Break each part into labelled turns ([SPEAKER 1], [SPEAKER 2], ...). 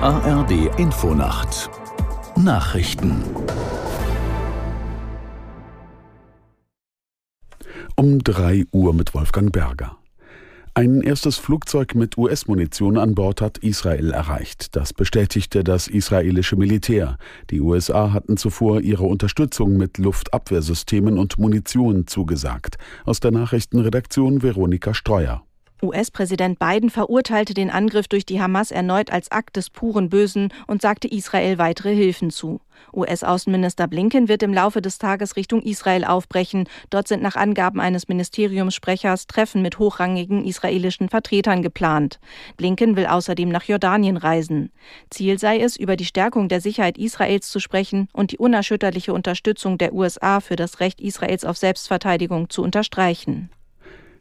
[SPEAKER 1] ARD Infonacht Nachrichten
[SPEAKER 2] Um 3 Uhr mit Wolfgang Berger. Ein erstes Flugzeug mit US-Munition an Bord hat Israel erreicht. Das bestätigte das israelische Militär. Die USA hatten zuvor ihre Unterstützung mit Luftabwehrsystemen und Munition zugesagt. Aus der Nachrichtenredaktion Veronika Streuer.
[SPEAKER 3] US-Präsident Biden verurteilte den Angriff durch die Hamas erneut als Akt des puren Bösen und sagte Israel weitere Hilfen zu. US-Außenminister Blinken wird im Laufe des Tages Richtung Israel aufbrechen. Dort sind nach Angaben eines Ministeriumssprechers Treffen mit hochrangigen israelischen Vertretern geplant. Blinken will außerdem nach Jordanien reisen. Ziel sei es, über die Stärkung der Sicherheit Israels zu sprechen und die unerschütterliche Unterstützung der USA für das Recht Israels auf Selbstverteidigung zu unterstreichen.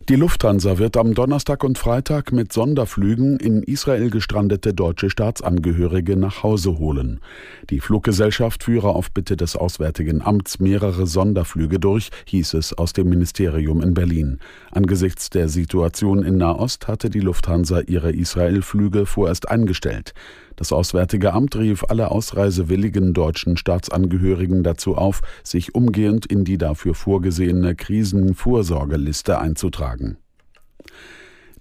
[SPEAKER 2] Die Lufthansa wird am Donnerstag und Freitag mit Sonderflügen in Israel gestrandete deutsche Staatsangehörige nach Hause holen. Die Fluggesellschaft führe auf Bitte des Auswärtigen Amts mehrere Sonderflüge durch, hieß es aus dem Ministerium in Berlin. Angesichts der Situation in Nahost hatte die Lufthansa ihre Israel-Flüge vorerst eingestellt. Das Auswärtige Amt rief alle ausreisewilligen deutschen Staatsangehörigen dazu auf, sich umgehend in die dafür vorgesehene Krisenvorsorgeliste einzutragen.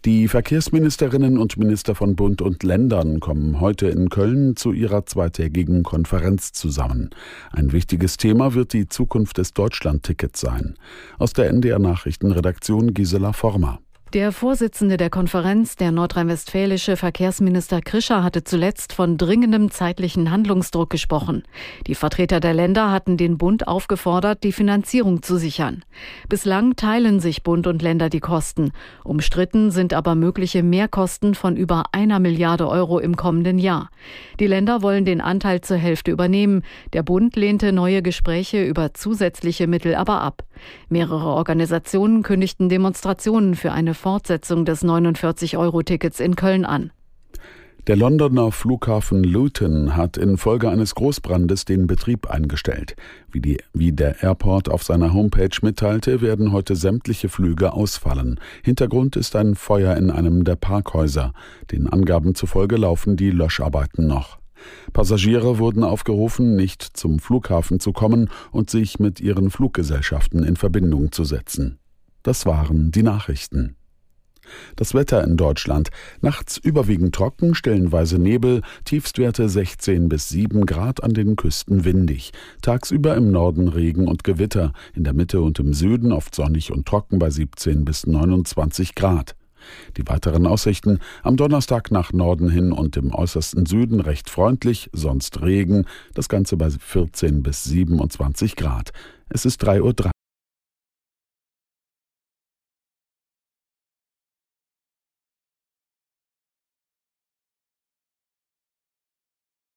[SPEAKER 2] Die Verkehrsministerinnen und Minister von Bund und Ländern kommen heute in Köln zu ihrer zweitägigen Konferenz zusammen. Ein wichtiges Thema wird die Zukunft des Deutschlandtickets sein. Aus der NDR Nachrichtenredaktion Gisela Former.
[SPEAKER 4] Der Vorsitzende der Konferenz, der nordrhein-westfälische Verkehrsminister Krischer, hatte zuletzt von dringendem zeitlichen Handlungsdruck gesprochen. Die Vertreter der Länder hatten den Bund aufgefordert, die Finanzierung zu sichern. Bislang teilen sich Bund und Länder die Kosten. Umstritten sind aber mögliche Mehrkosten von über einer Milliarde Euro im kommenden Jahr. Die Länder wollen den Anteil zur Hälfte übernehmen. Der Bund lehnte neue Gespräche über zusätzliche Mittel aber ab. Mehrere Organisationen kündigten Demonstrationen für eine Fortsetzung des 49-Euro-Tickets in Köln an.
[SPEAKER 2] Der Londoner Flughafen Luton hat infolge eines Großbrandes den Betrieb eingestellt. Wie, die, wie der Airport auf seiner Homepage mitteilte, werden heute sämtliche Flüge ausfallen. Hintergrund ist ein Feuer in einem der Parkhäuser. Den Angaben zufolge laufen die Löscharbeiten noch. Passagiere wurden aufgerufen, nicht zum Flughafen zu kommen und sich mit ihren Fluggesellschaften in Verbindung zu setzen. Das waren die Nachrichten. Das Wetter in Deutschland. Nachts überwiegend trocken, stellenweise Nebel, Tiefstwerte 16 bis 7 Grad an den Küsten windig. Tagsüber im Norden Regen und Gewitter, in der Mitte und im Süden oft sonnig und trocken bei 17 bis 29 Grad. Die weiteren Aussichten am Donnerstag nach Norden hin und im äußersten Süden recht freundlich, sonst Regen, das Ganze bei 14 bis 27 Grad. Es ist 3.03 Uhr.